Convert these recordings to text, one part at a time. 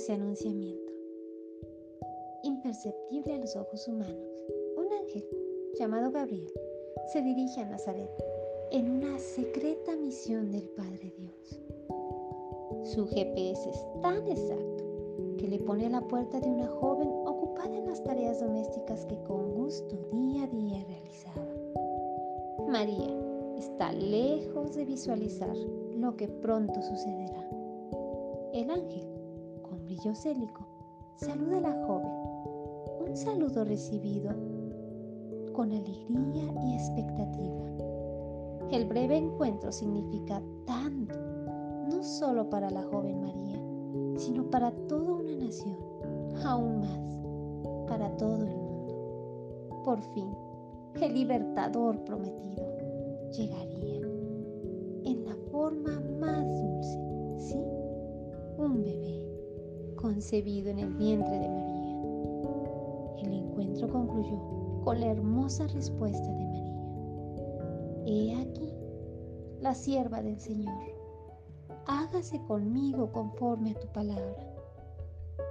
dulce anunciamiento. Imperceptible a los ojos humanos, un ángel llamado Gabriel se dirige a Nazaret en una secreta misión del Padre Dios. Su GPS es tan exacto que le pone a la puerta de una joven ocupada en las tareas domésticas que con gusto día a día realizaba. María está lejos de visualizar lo que pronto sucederá. El ángel, brillo saluda a la joven. Un saludo recibido con alegría y expectativa. El breve encuentro significa tanto, no solo para la joven María, sino para toda una nación, aún más, para todo el mundo. Por fin, el libertador prometido llegaría en el vientre de María. El encuentro concluyó con la hermosa respuesta de María. He aquí, la sierva del Señor, hágase conmigo conforme a tu palabra.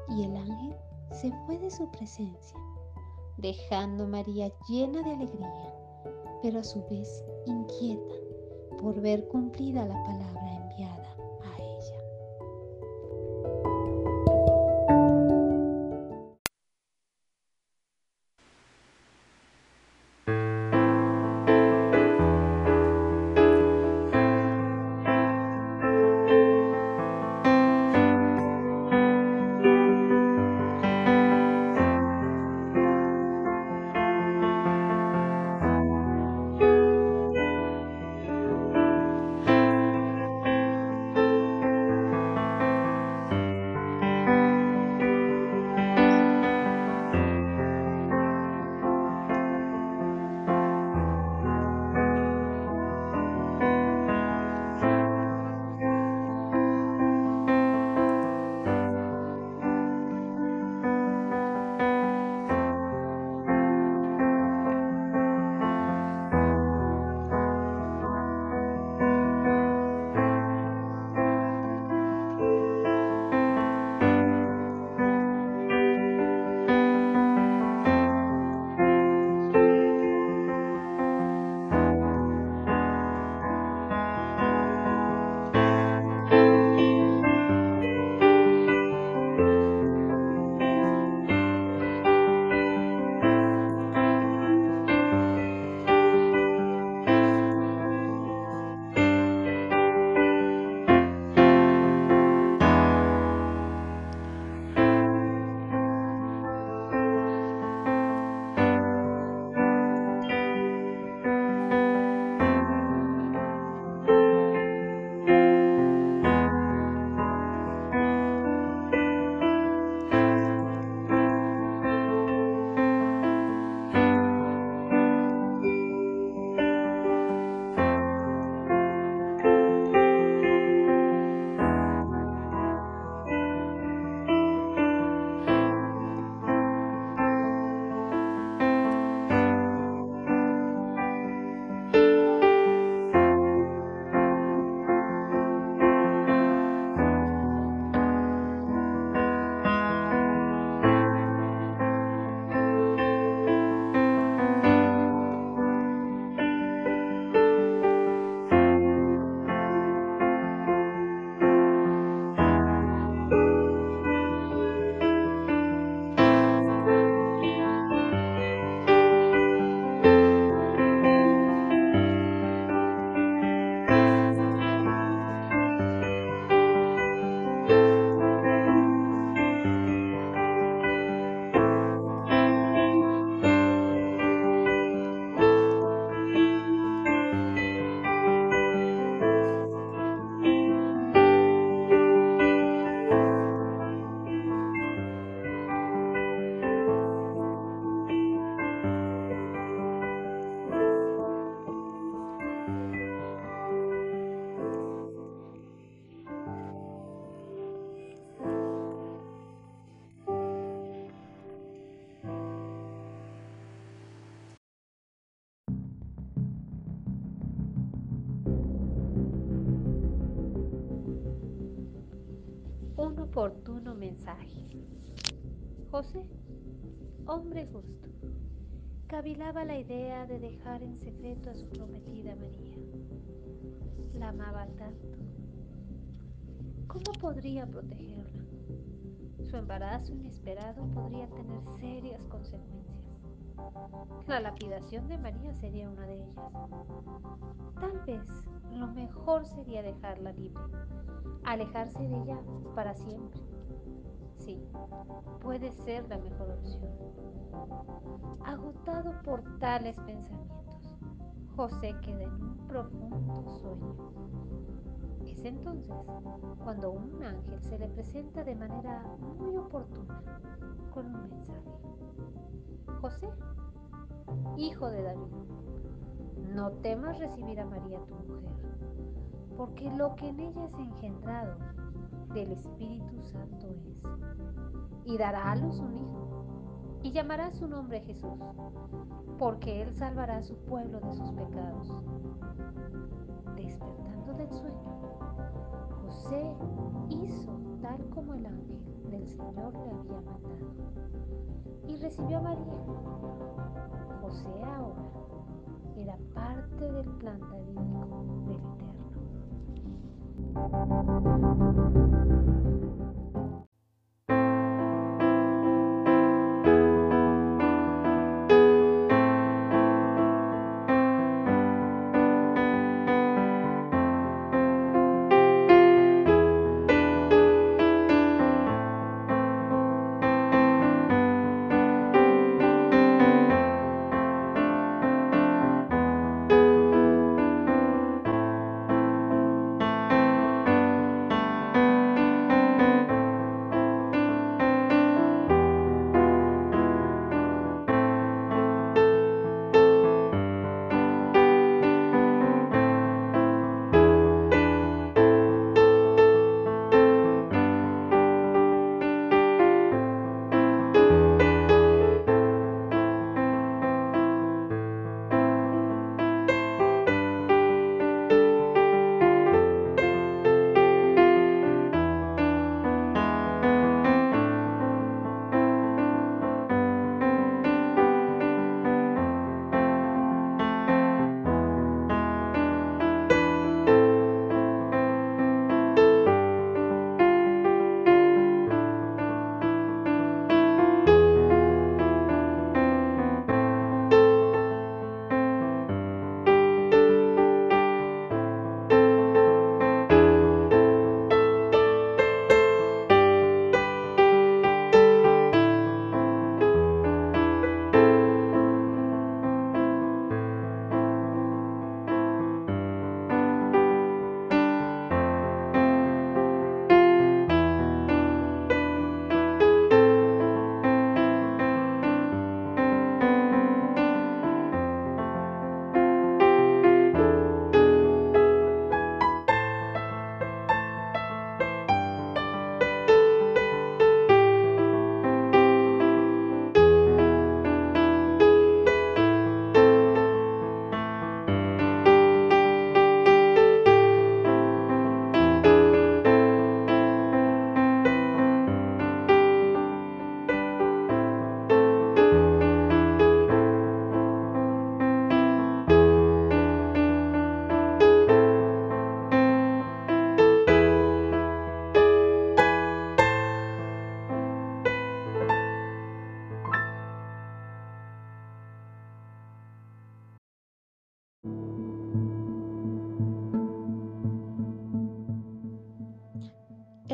Y el ángel se fue de su presencia, dejando a María llena de alegría, pero a su vez inquieta por ver cumplida la palabra José, hombre justo, cavilaba la idea de dejar en secreto a su prometida María. La amaba tanto. ¿Cómo podría protegerla? Su embarazo inesperado podría tener serias consecuencias. La lapidación de María sería una de ellas. Tal vez lo mejor sería dejarla libre, alejarse de ella para siempre. Puede ser la mejor opción. Agotado por tales pensamientos, José queda en un profundo sueño. Es entonces cuando un ángel se le presenta de manera muy oportuna con un mensaje. José, hijo de David, no temas recibir a María tu mujer, porque lo que en ella es engendrado del Espíritu Santo es, y dará a luz un hijo, y llamará su nombre Jesús, porque él salvará a su pueblo de sus pecados. Despertando del sueño, José hizo tal como el ángel del Señor le había mandado y recibió a María. José ahora era parte del plan del Eterno. Thank you.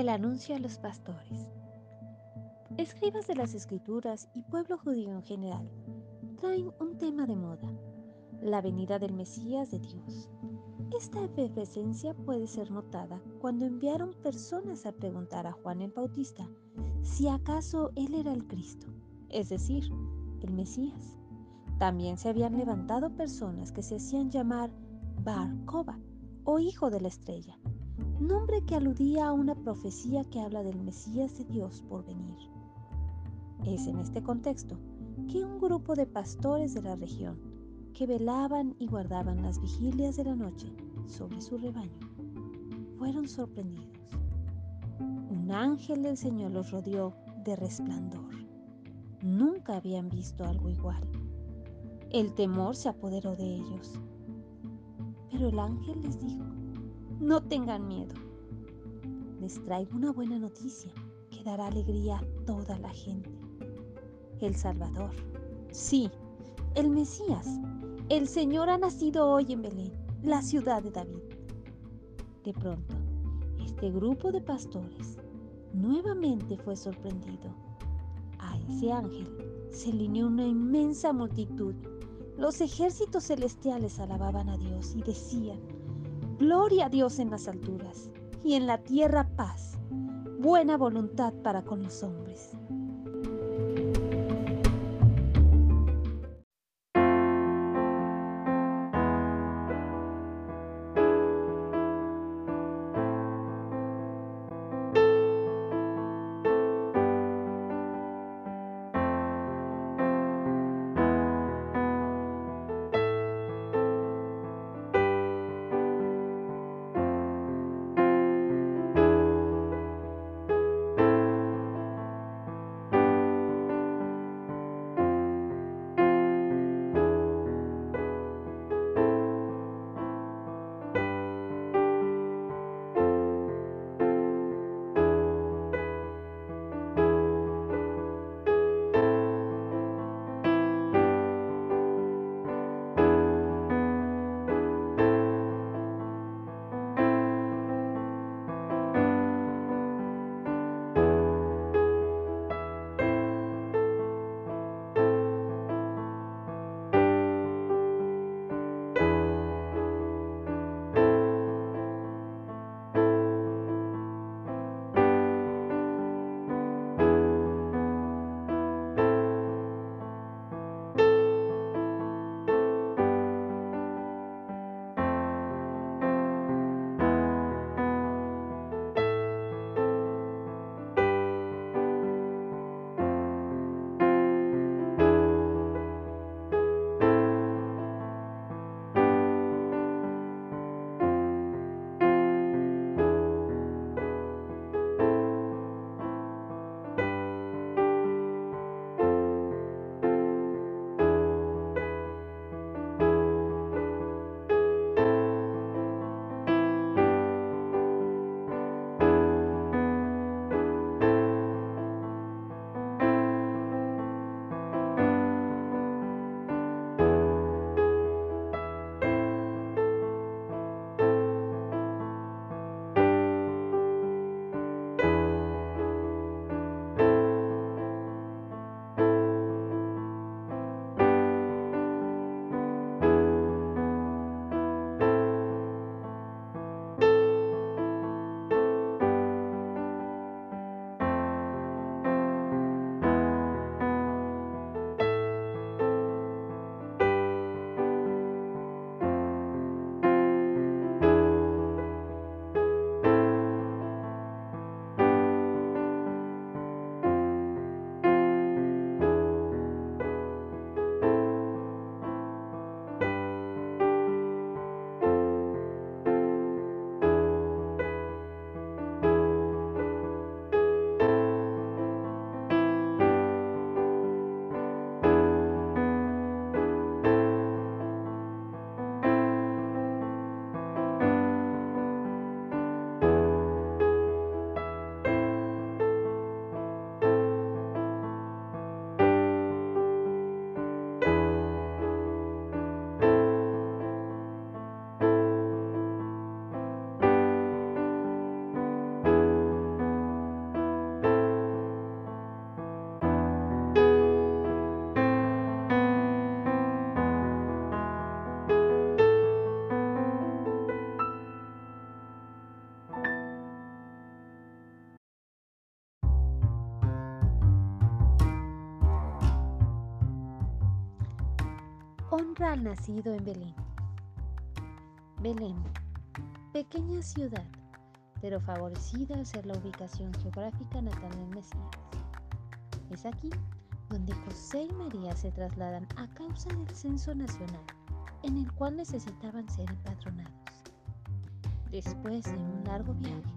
El anuncio a los pastores. Escribas de las escrituras y pueblo judío en general traen un tema de moda, la venida del Mesías de Dios. Esta efervescencia puede ser notada cuando enviaron personas a preguntar a Juan el Bautista si acaso él era el Cristo, es decir, el Mesías. También se habían levantado personas que se hacían llamar Bar o Hijo de la Estrella, nombre que aludía a una profecía que habla del Mesías de Dios por venir. Es en este contexto que un grupo de pastores de la región, que velaban y guardaban las vigilias de la noche sobre su rebaño, fueron sorprendidos. un ángel del Señor los rodeó de resplandor. Nunca habían visto algo igual. El temor se apoderó de ellos. Pero el ángel les dijo, no tengan miedo. Les traigo una buena noticia que dará alegría a toda la gente. El Salvador, sí, el Mesías, el Señor ha nacido hoy en Belén, la ciudad de David. De pronto, este grupo de pastores nuevamente fue sorprendido. A ese ángel se alineó una inmensa multitud. Los ejércitos celestiales alababan a Dios y decían, Gloria a Dios en las alturas y en la tierra paz, buena voluntad para con los hombres. Al nacido en Belén. Belén, pequeña ciudad, pero favorecida al ser la ubicación geográfica natal del Mesías. Es aquí donde José y María se trasladan a causa del censo nacional, en el cual necesitaban ser empadronados. Después de un largo viaje,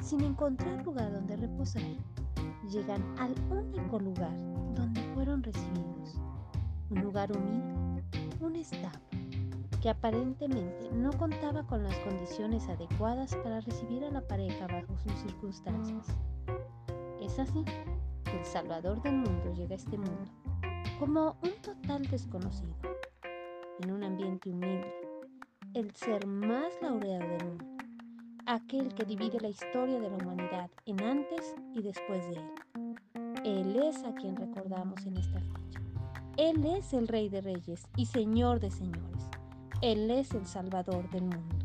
sin encontrar lugar donde reposar, llegan al único lugar donde fueron recibidos, un lugar humilde, un establo, que aparentemente no contaba con las condiciones adecuadas para recibir a la pareja bajo sus circunstancias. Es así que el Salvador del mundo llega a este mundo como un total desconocido, en un ambiente humilde, el ser más laureado del mundo, aquel que divide la historia de la humanidad en antes y después de él. Él es a quien recordamos en esta fecha. Él es el Rey de Reyes y Señor de Señores. Él es el Salvador del mundo.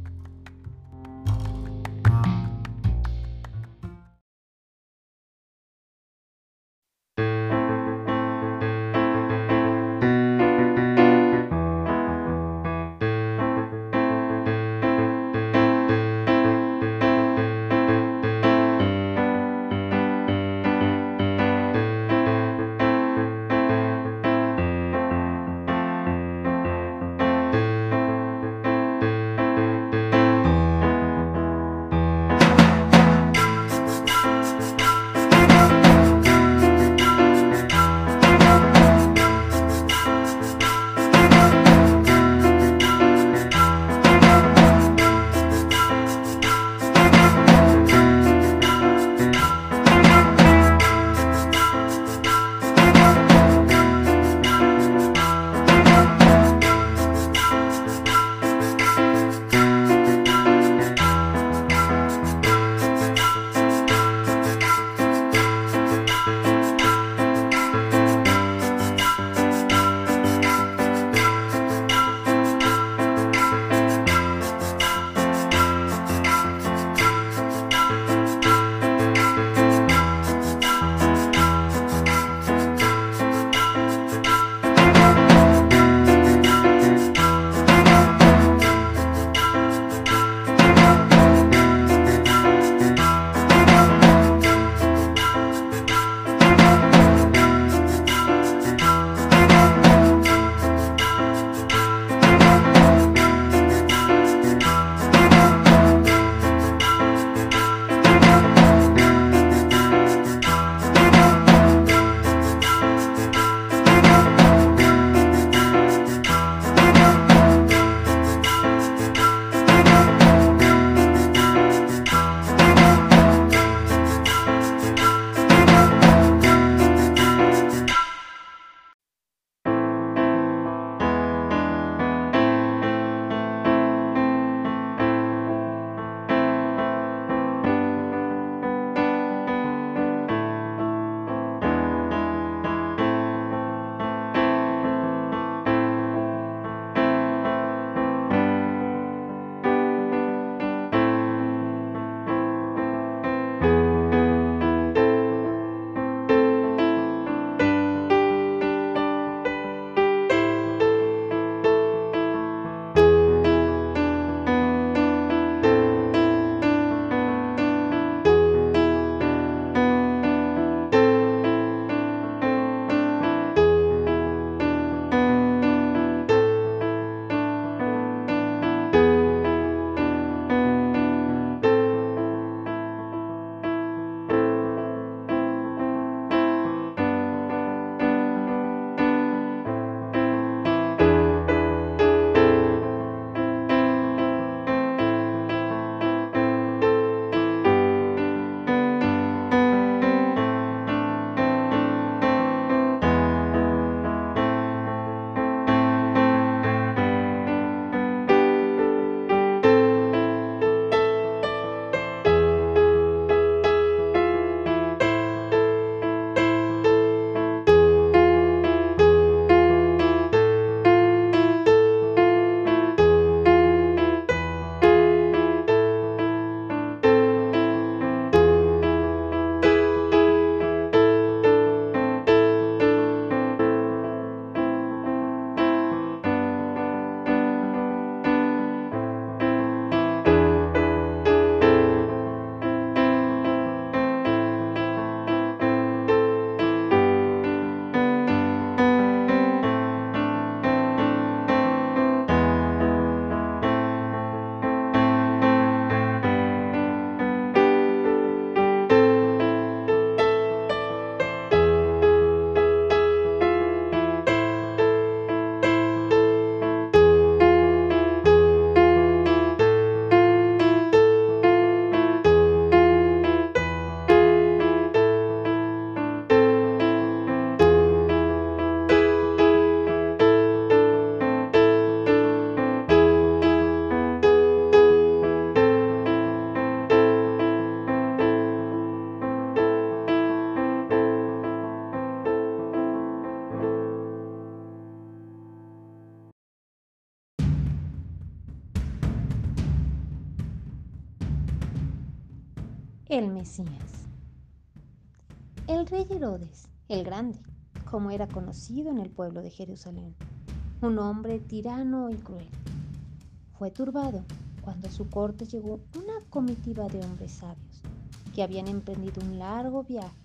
El Mesías. El rey Herodes, el Grande, como era conocido en el pueblo de Jerusalén, un hombre tirano y cruel, fue turbado cuando a su corte llegó una comitiva de hombres sabios que habían emprendido un largo viaje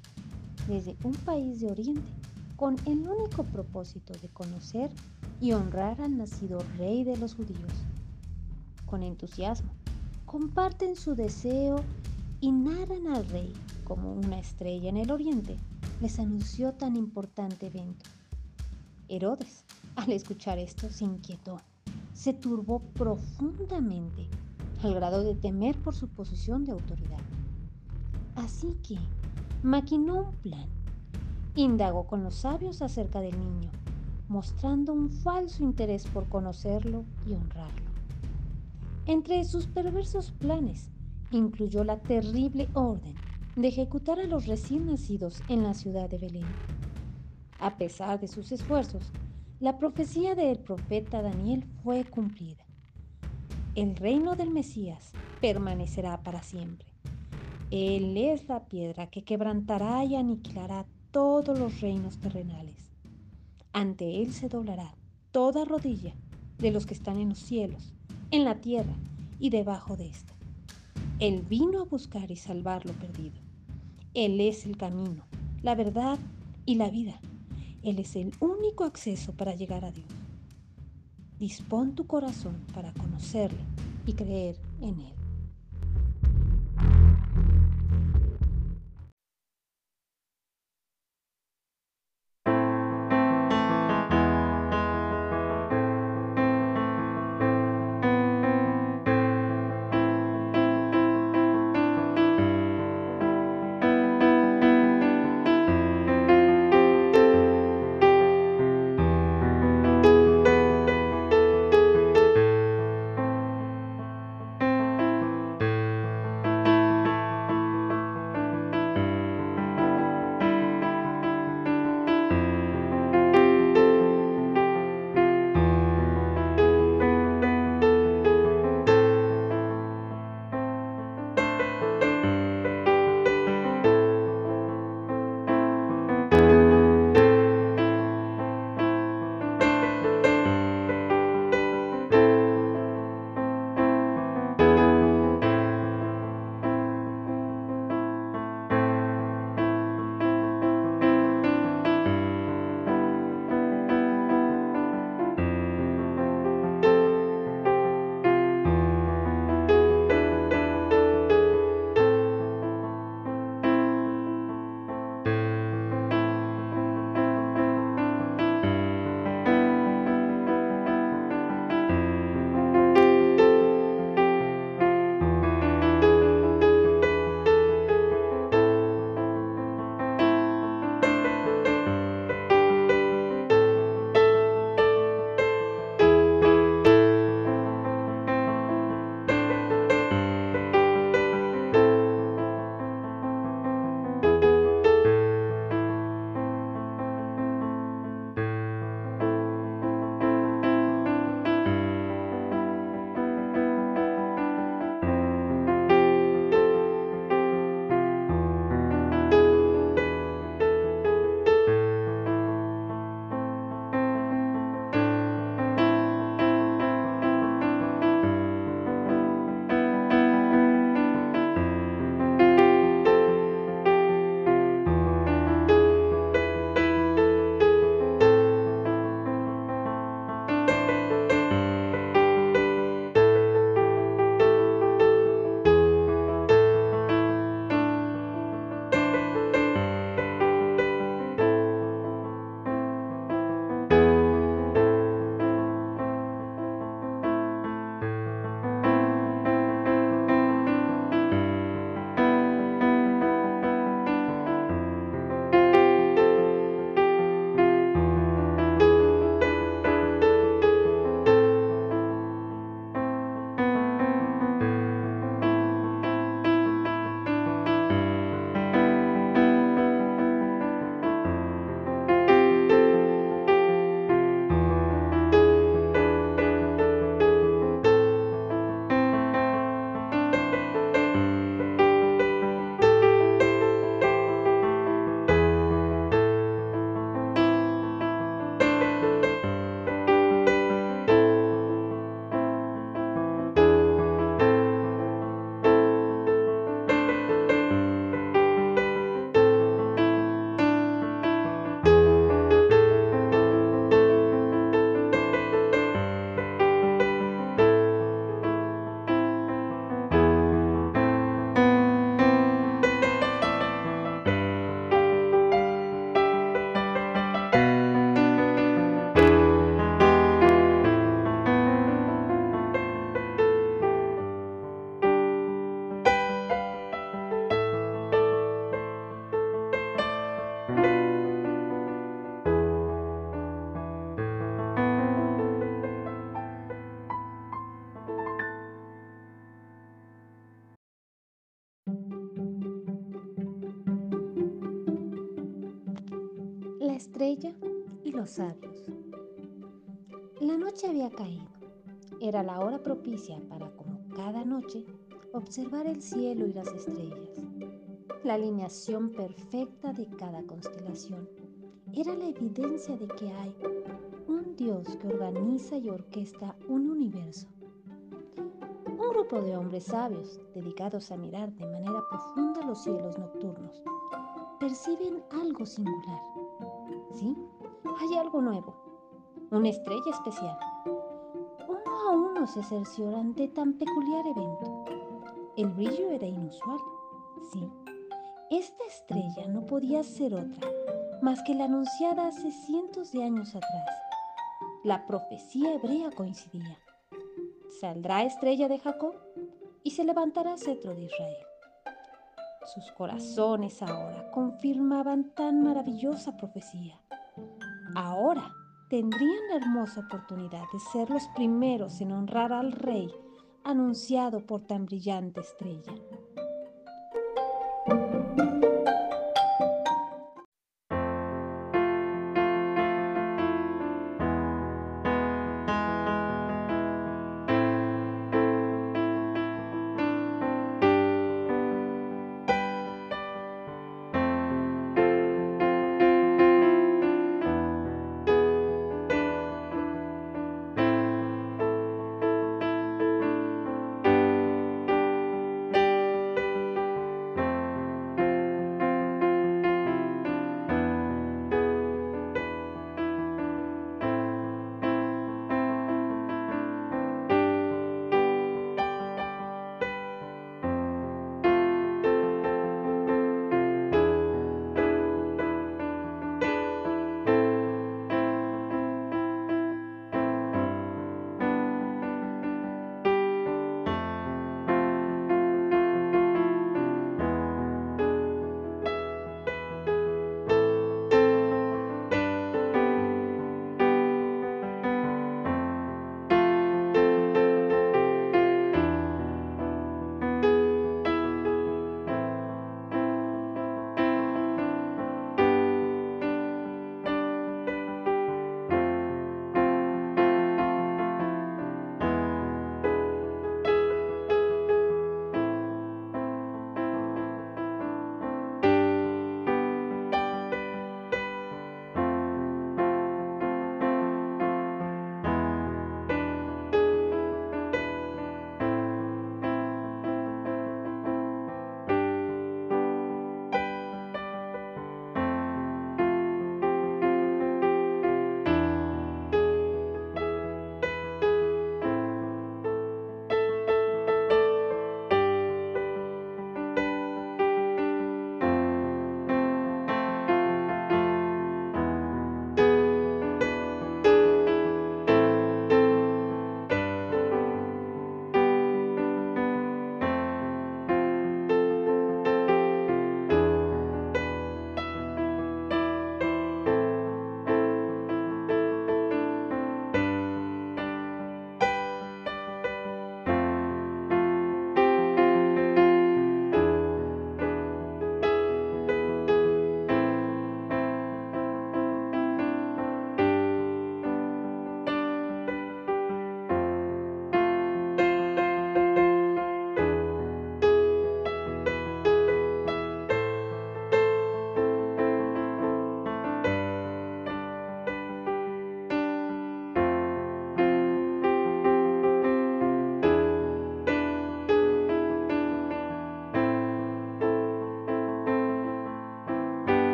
desde un país de Oriente con el único propósito de conocer y honrar al nacido rey de los judíos. Con entusiasmo, comparten su deseo y narran al rey como una estrella en el oriente les anunció tan importante evento. Herodes, al escuchar esto, se inquietó, se turbó profundamente, al grado de temer por su posición de autoridad. Así que maquinó un plan. Indagó con los sabios acerca del niño, mostrando un falso interés por conocerlo y honrarlo. Entre sus perversos planes incluyó la terrible orden de ejecutar a los recién nacidos en la ciudad de Belén. A pesar de sus esfuerzos, la profecía del profeta Daniel fue cumplida. El reino del Mesías permanecerá para siempre. Él es la piedra que quebrantará y aniquilará todos los reinos terrenales. Ante Él se doblará toda rodilla de los que están en los cielos, en la tierra y debajo de ésta. Él vino a buscar y salvar lo perdido. Él es el camino, la verdad y la vida. Él es el único acceso para llegar a Dios. Dispón tu corazón para conocerle y creer en Él. Sabios. La noche había caído. Era la hora propicia para, como cada noche, observar el cielo y las estrellas. La alineación perfecta de cada constelación era la evidencia de que hay un Dios que organiza y orquesta un universo. Un grupo de hombres sabios, dedicados a mirar de manera profunda los cielos nocturnos, perciben algo singular. ¿Sí? Hay algo nuevo, una estrella especial. Uno a uno se cercioran de tan peculiar evento. El brillo era inusual, sí. Esta estrella no podía ser otra más que la anunciada hace cientos de años atrás. La profecía hebrea coincidía. Saldrá estrella de Jacob y se levantará cetro de Israel. Sus corazones ahora confirmaban tan maravillosa profecía. Ahora tendrían la hermosa oportunidad de ser los primeros en honrar al rey anunciado por tan brillante estrella.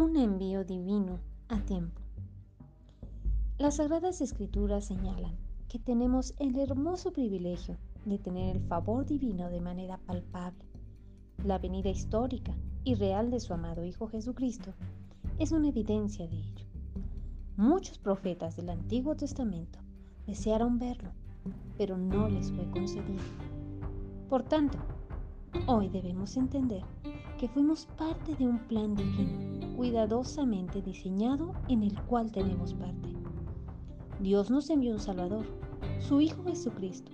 Un envío divino a tiempo. Las Sagradas Escrituras señalan que tenemos el hermoso privilegio de tener el favor divino de manera palpable. La venida histórica y real de su amado Hijo Jesucristo es una evidencia de ello. Muchos profetas del Antiguo Testamento desearon verlo, pero no les fue concedido. Por tanto, hoy debemos entender que fuimos parte de un plan divino, cuidadosamente diseñado en el cual tenemos parte. Dios nos envió un Salvador, su Hijo Jesucristo.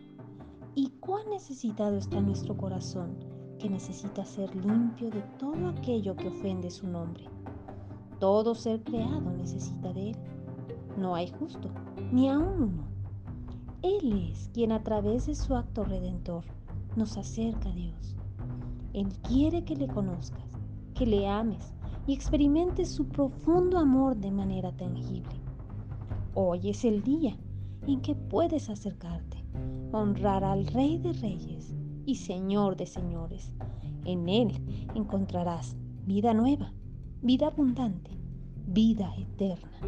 ¿Y cuán necesitado está nuestro corazón que necesita ser limpio de todo aquello que ofende su nombre? Todo ser creado necesita de Él. No hay justo, ni aún uno. Él es quien a través de su acto redentor nos acerca a Dios. Él quiere que le conozcas, que le ames y experimentes su profundo amor de manera tangible. Hoy es el día en que puedes acercarte, honrar al Rey de Reyes y Señor de Señores. En Él encontrarás vida nueva, vida abundante, vida eterna.